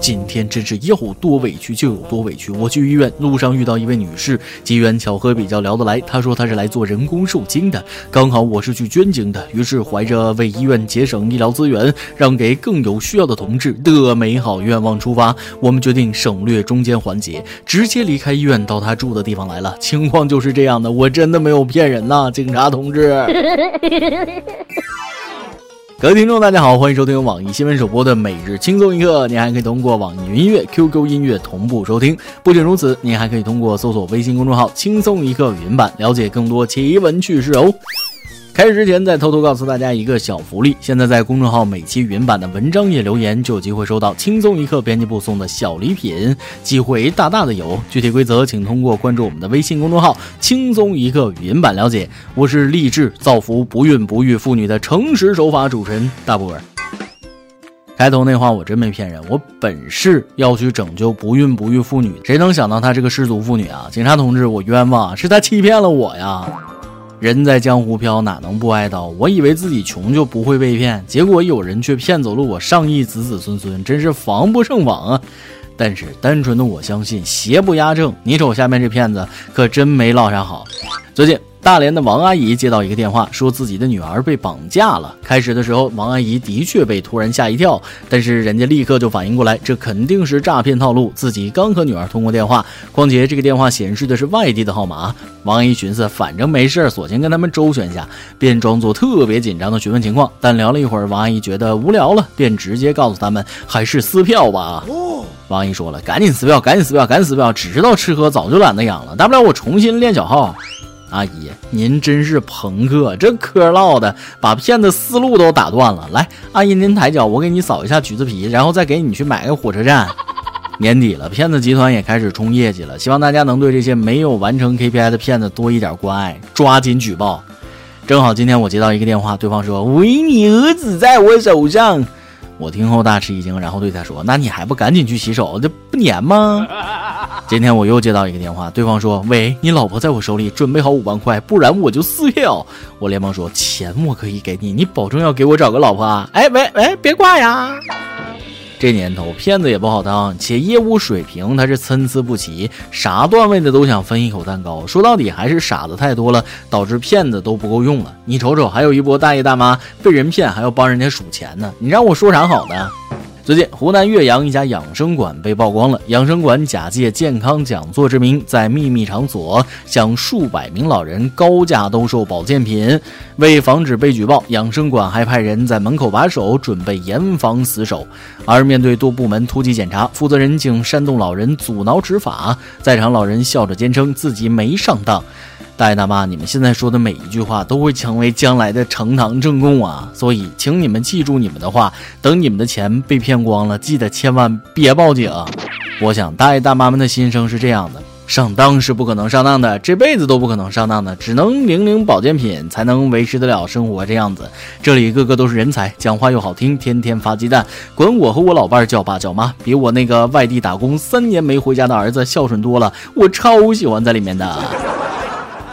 今天真是有多委屈就有多委屈。我去医院路上遇到一位女士，机缘巧合比较聊得来。她说她是来做人工受精的，刚好我是去捐精的。于是怀着为医院节省医疗资源，让给更有需要的同志的美好愿望出发，我们决定省略中间环节，直接离开医院到她住的地方来了。情况就是这样的，我真的没有骗人呐，警察同志。各位听众，大家好，欢迎收听网易新闻首播的每日轻松一刻。您还可以通过网易云音乐、QQ 音乐同步收听。不仅如此，您还可以通过搜索微信公众号“轻松一刻”语音版，了解更多奇闻趣事哦。开始之前，再偷偷告诉大家一个小福利：现在在公众号每期语音版的文章页留言，就有机会收到轻松一刻编辑部送的小礼品，机会大大的有。具体规则，请通过关注我们的微信公众号“轻松一刻语音版”了解。我是励志造福不孕不育妇女的诚实守法主持人大波儿。开头那话我真没骗人，我本是要去拯救不孕不育妇女，谁能想到她这个失足妇女啊！警察同志，我冤枉，是他欺骗了我呀！人在江湖飘，哪能不挨刀？我以为自己穷就不会被骗，结果有人却骗走了我上亿子子孙孙，真是防不胜防啊！但是单纯的我相信邪不压正，你瞅下面这骗子可真没落啥好。最近。大连的王阿姨接到一个电话，说自己的女儿被绑架了。开始的时候，王阿姨的确被突然吓一跳，但是人家立刻就反应过来，这肯定是诈骗套路。自己刚和女儿通过电话，况且这个电话显示的是外地的号码。王阿姨寻思，反正没事，索性跟他们周旋下，便装作特别紧张的询问情况。但聊了一会儿，王阿姨觉得无聊了，便直接告诉他们，还是撕票吧。王阿姨说了，赶紧撕票，赶紧撕票，赶紧撕票，只知道吃喝，早就懒得养了，大不了我重新练小号。阿姨，您真是朋克，这嗑唠的把骗子思路都打断了。来，阿姨您抬脚，我给你扫一下橘子皮，然后再给你去买个火车站。年底了，骗子集团也开始冲业绩了，希望大家能对这些没有完成 KPI 的骗子多一点关爱，抓紧举报。正好今天我接到一个电话，对方说：“喂，你儿子在我手上。”我听后大吃一惊，然后对他说：“那你还不赶紧去洗手，这不粘吗？” 今天我又接到一个电话，对方说：“喂，你老婆在我手里，准备好五万块，不然我就撕票。”我连忙说：“钱我可以给你，你保证要给我找个老婆啊？”哎，喂喂，别挂呀。这年头，骗子也不好当，且业务水平他是参差不齐，啥段位的都想分一口蛋糕。说到底，还是傻子太多了，导致骗子都不够用了。你瞅瞅，还有一波大爷大妈被人骗，还要帮人家数钱呢。你让我说啥好呢？最近，湖南岳阳一家养生馆被曝光了。养生馆假借健康讲座之名，在秘密场所向数百名老人高价兜售保健品。为防止被举报，养生馆还派人在门口把守，准备严防死守。而面对多部门突击检查，负责人竟煽动老人阻挠执法。在场老人笑着坚称自己没上当。大爷大妈，你们现在说的每一句话都会成为将来的呈堂证供啊！所以，请你们记住你们的话，等你们的钱被骗光了，记得千万别报警。我想，大爷大妈们的心声是这样的：上当是不可能上当的，这辈子都不可能上当的，只能领领保健品才能维持得了生活。这样子，这里个个都是人才，讲话又好听，天天发鸡蛋，管我和我老伴叫爸叫妈，比我那个外地打工三年没回家的儿子孝顺多了，我超喜欢在里面的。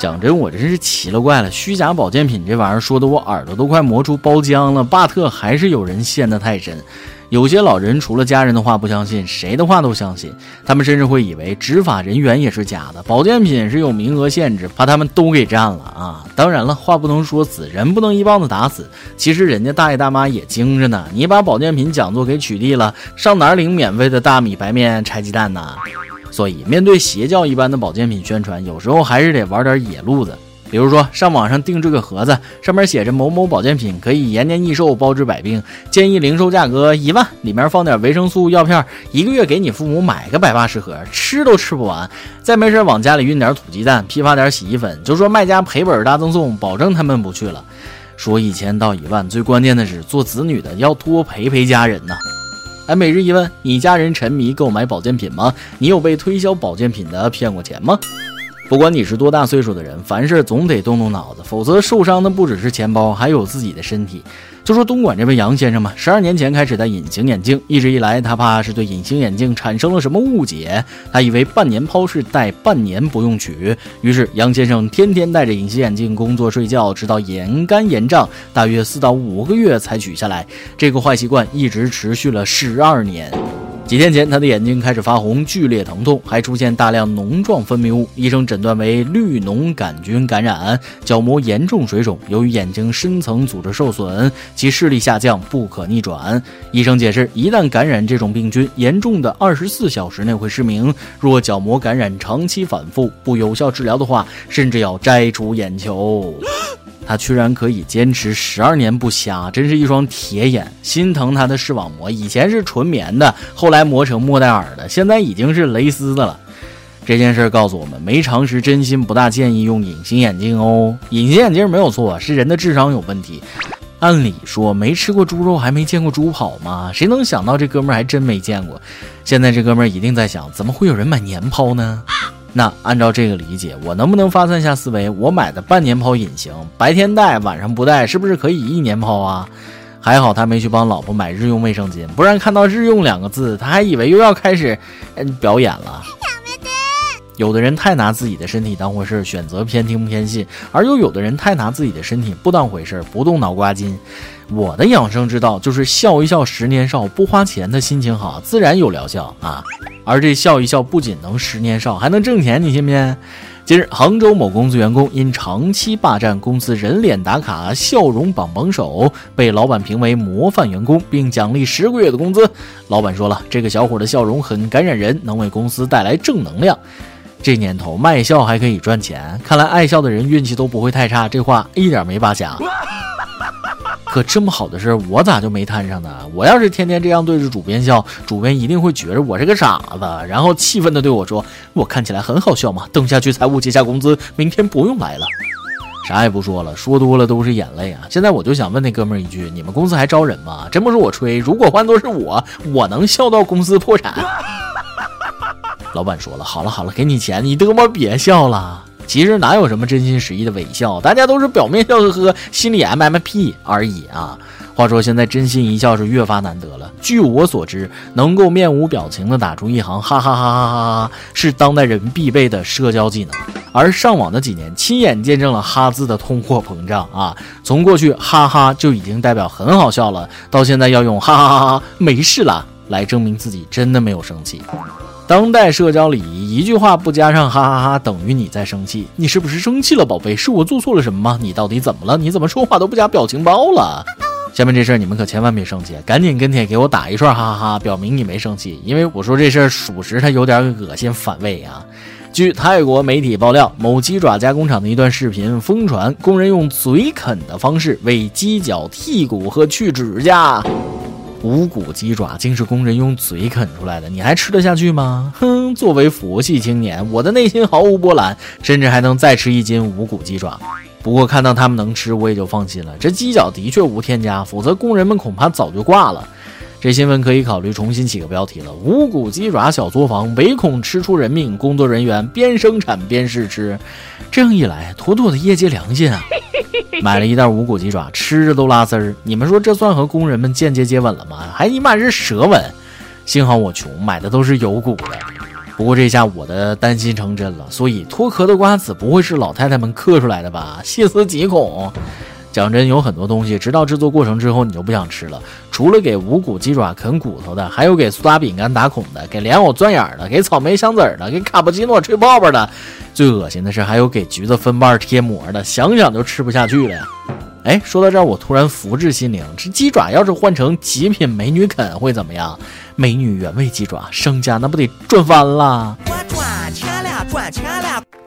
讲真，我真是奇了怪了，虚假保健品这玩意儿说的我耳朵都快磨出包浆了。巴特还是有人陷得太深，有些老人除了家人的话不相信，谁的话都相信。他们甚至会以为执法人员也是假的，保健品是有名额限制，把他们都给占了啊！当然了，话不能说死，人不能一棒子打死。其实人家大爷大妈也精着呢，你把保健品讲座给取缔了，上哪儿领免费的大米白面拆鸡蛋呢？所以，面对邪教一般的保健品宣传，有时候还是得玩点野路子。比如说，上网上定制个盒子，上面写着某某保健品可以延年益寿、包治百病，建议零售价格一万，里面放点维生素药片，一个月给你父母买个百八十盒，吃都吃不完。再没事往家里运点土鸡蛋，批发点洗衣粉，就说卖家赔本大赠送，保证他们不去了。说一千到一万，最关键的是做子女的要多陪陪家人呐。哎，每日一问：你家人沉迷购买保健品吗？你有被推销保健品的骗过钱吗？不管你是多大岁数的人，凡事总得动动脑子，否则受伤的不只是钱包，还有自己的身体。就说东莞这位杨先生吧，十二年前开始戴隐形眼镜，一直以来他怕是对隐形眼镜产生了什么误解，他以为半年抛是戴半年不用取，于是杨先生天天戴着隐形眼镜工作睡觉，直到眼干眼胀，大约四到五个月才取下来。这个坏习惯一直持续了十二年。几天前，他的眼睛开始发红，剧烈疼痛，还出现大量脓状分泌物。医生诊断为绿脓杆菌感染，角膜严重水肿。由于眼睛深层组织受损，其视力下降不可逆转。医生解释，一旦感染这种病菌，严重的二十四小时内会失明。若角膜感染长期反复，不有效治疗的话，甚至要摘除眼球。他居然可以坚持十二年不瞎，真是一双铁眼。心疼他的视网膜，以前是纯棉的，后来磨成莫代尔的，现在已经是蕾丝的了。这件事告诉我们，没常识真心不大建议用隐形眼镜哦。隐形眼镜没有错，是人的智商有问题。按理说，没吃过猪肉还没见过猪跑吗？谁能想到这哥们儿还真没见过。现在这哥们儿一定在想，怎么会有人买年抛呢？那按照这个理解，我能不能发散一下思维？我买的半年抛隐形，白天戴，晚上不戴，是不是可以一年抛啊？还好他没去帮老婆买日用卫生巾，不然看到“日用”两个字，他还以为又要开始嗯表演了。有的人太拿自己的身体当回事，选择偏听偏信；而又有的人太拿自己的身体不当回事，不动脑瓜筋。我的养生之道就是笑一笑十年少，不花钱的心情好，自然有疗效啊！而这笑一笑不仅能十年少，还能挣钱，你信不信？近日，杭州某公司员工因长期霸占公司人脸打卡笑容榜榜首，被老板评为模范员工，并奖励十个月的工资。老板说了，这个小伙的笑容很感染人，能为公司带来正能量。这年头卖笑还可以赚钱，看来爱笑的人运气都不会太差。这话一点没扒瞎。可这么好的事，我咋就没摊上呢？我要是天天这样对着主编笑，主编一定会觉着我是个傻子，然后气愤地对我说：“我看起来很好笑吗？等下去财务结下工资，明天不用来了。”啥也不说了，说多了都是眼泪啊！现在我就想问那哥们儿一句：你们公司还招人吗？真不是我吹，如果换做是我，我能笑到公司破产。老板说了：“好了好了，给你钱，你他妈别笑了。”其实哪有什么真心实意的伪笑，大家都是表面笑呵呵，心里 M M P 而已啊。话说现在真心一笑是越发难得了。据我所知，能够面无表情的打出一行哈哈哈哈哈哈，是当代人必备的社交技能。而上网的几年，亲眼见证了哈字的通货膨胀啊！从过去哈哈就已经代表很好笑了，到现在要用哈哈哈哈没事了来证明自己真的没有生气。当代社交礼仪，一句话不加上哈哈哈，等于你在生气。你是不是生气了，宝贝？是我做错了什么吗？你到底怎么了？你怎么说话都不加表情包了？下面这事儿你们可千万别生气，赶紧跟帖给我打一串哈哈哈，表明你没生气。因为我说这事儿属实，它有点恶心反胃啊。据泰国媒体爆料，某鸡爪加工厂的一段视频疯传，工人用嘴啃的方式为鸡脚剔骨和去指甲。无骨鸡爪竟是工人用嘴啃出来的，你还吃得下去吗？哼！作为佛系青年，我的内心毫无波澜，甚至还能再吃一斤无骨鸡爪。不过看到他们能吃，我也就放心了。这鸡脚的确无添加，否则工人们恐怕早就挂了。这新闻可以考虑重新起个标题了：无骨鸡爪小作坊，唯恐吃出人命，工作人员边生产边试吃。这样一来，妥妥的业界良心啊！买了一袋无骨鸡爪，吃着都拉丝儿。你们说这算和工人们间接接吻了吗？还你妈是舌吻！幸好我穷，买的都是有骨的。不过这下我的担心成真了，所以脱壳的瓜子不会是老太太们嗑出来的吧？细思极恐。讲真，有很多东西知道制作过程之后，你就不想吃了。除了给无骨鸡爪啃骨头的，还有给苏打饼干打孔的，给莲藕钻眼儿的，给草莓镶籽儿的，给卡布奇诺吹泡泡的。最恶心的是，还有给橘子分瓣贴膜的，想想就吃不下去了呀。哎，说到这儿，我突然福至心灵，这鸡爪要是换成极品美女啃会怎么样？美女原味鸡爪，商家那不得赚翻了？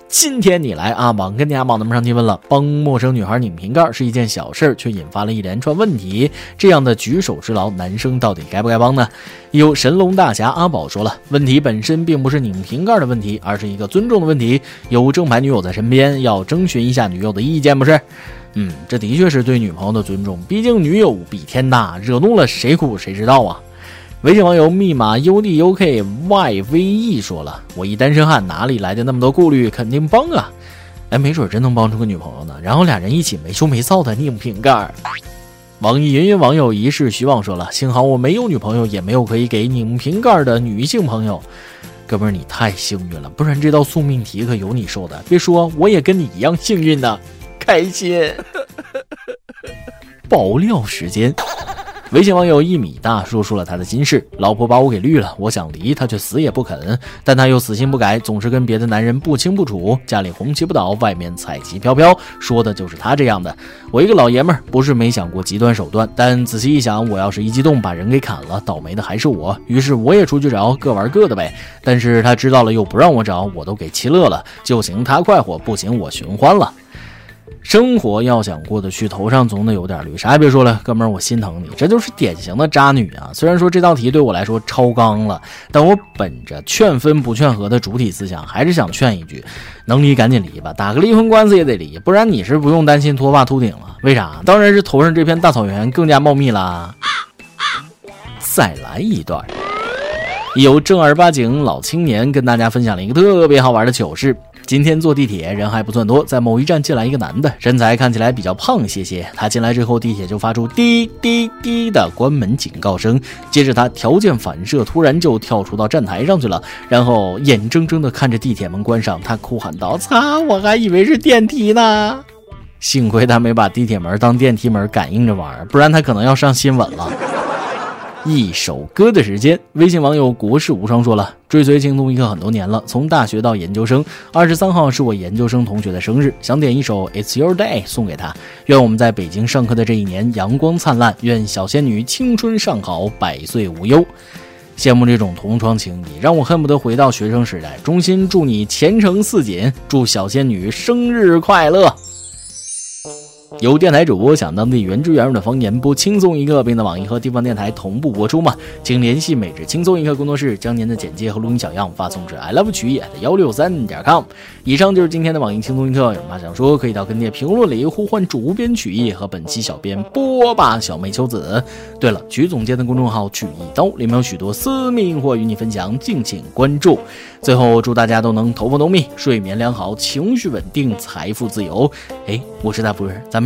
今天你来啊，网跟家宝咱们上提问了。帮陌生女孩拧瓶盖是一件小事儿，却引发了一连串问题。这样的举手之劳，男生到底该不该帮呢？有神龙大侠阿宝说了，问题本身并不是拧瓶盖的问题，而是一个尊重的问题。有正牌女友在身边，要征询一下女友的意见，不是？嗯，这的确是对女朋友的尊重，毕竟女友比天大，惹怒了谁苦谁知道啊。微信网友密码 UDUKYVE 说了：“我一单身汉哪里来的那么多顾虑？肯定帮啊！哎，没准真能帮出个女朋友呢。然后俩人一起没羞没臊的拧瓶盖。”网易云云网友一世徐妄说了：“幸好我没有女朋友，也没有可以给拧瓶盖的女性朋友。哥们儿，你太幸运了，不然这道送命题可有你受的。别说，我也跟你一样幸运呢，开心。爆料时间。”微信网友一米大说出了他的心事：老婆把我给绿了，我想离，他却死也不肯，但他又死心不改，总是跟别的男人不清不楚，家里红旗不倒，外面彩旗飘飘，说的就是他这样的。我一个老爷们儿，不是没想过极端手段，但仔细一想，我要是一激动把人给砍了，倒霉的还是我。于是我也出去找，各玩各的呗。但是他知道了又不让我找，我都给气乐了，就行他快活，不行我寻欢了。生活要想过得去，头上总得有点绿。啥也别说了，哥们儿，我心疼。你，这就是典型的渣女啊！虽然说这道题对我来说超纲了，但我本着劝分不劝和的主体思想，还是想劝一句：能离赶紧离吧，打个离婚官司也得离，不然你是不用担心脱发秃顶了。为啥？当然是头上这片大草原更加茂密啦。再来一段，有正儿八经老青年跟大家分享了一个特别好玩的糗事。今天坐地铁人还不算多，在某一站进来一个男的，身材看起来比较胖些些。他进来之后，地铁就发出滴滴滴的关门警告声。接着他条件反射，突然就跳出到站台上去了，然后眼睁睁地看着地铁门关上，他哭喊道：“擦，我还以为是电梯呢！”幸亏他没把地铁门当电梯门感应着玩，不然他可能要上新闻了。一首歌的时间，微信网友国士无双说了：“追随轻松一刻很多年了，从大学到研究生，二十三号是我研究生同学的生日，想点一首《It's Your Day》送给他。愿我们在北京上课的这一年阳光灿烂，愿小仙女青春尚好，百岁无忧。羡慕这种同窗情谊，让我恨不得回到学生时代。衷心祝你前程似锦，祝小仙女生日快乐。”有电台主播想当地原汁原味的方言播轻松一刻，并在网易和地方电台同步播出吗？请联系每日轻松一刻工作室，将您的简介和录音小样发送至 i love 曲艺的幺六三点 com。以上就是今天的网易轻松一刻，有话想说可以到跟帖评论里呼唤主编曲艺和本期小编波霸小妹秋子。对了，曲总监的公众号曲一刀里面有许多私密货与你分享，敬请关注。最后祝大家都能头发浓密，睡眠良好，情绪稳定，财富自由。哎，我是大波，咱们。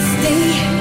stay.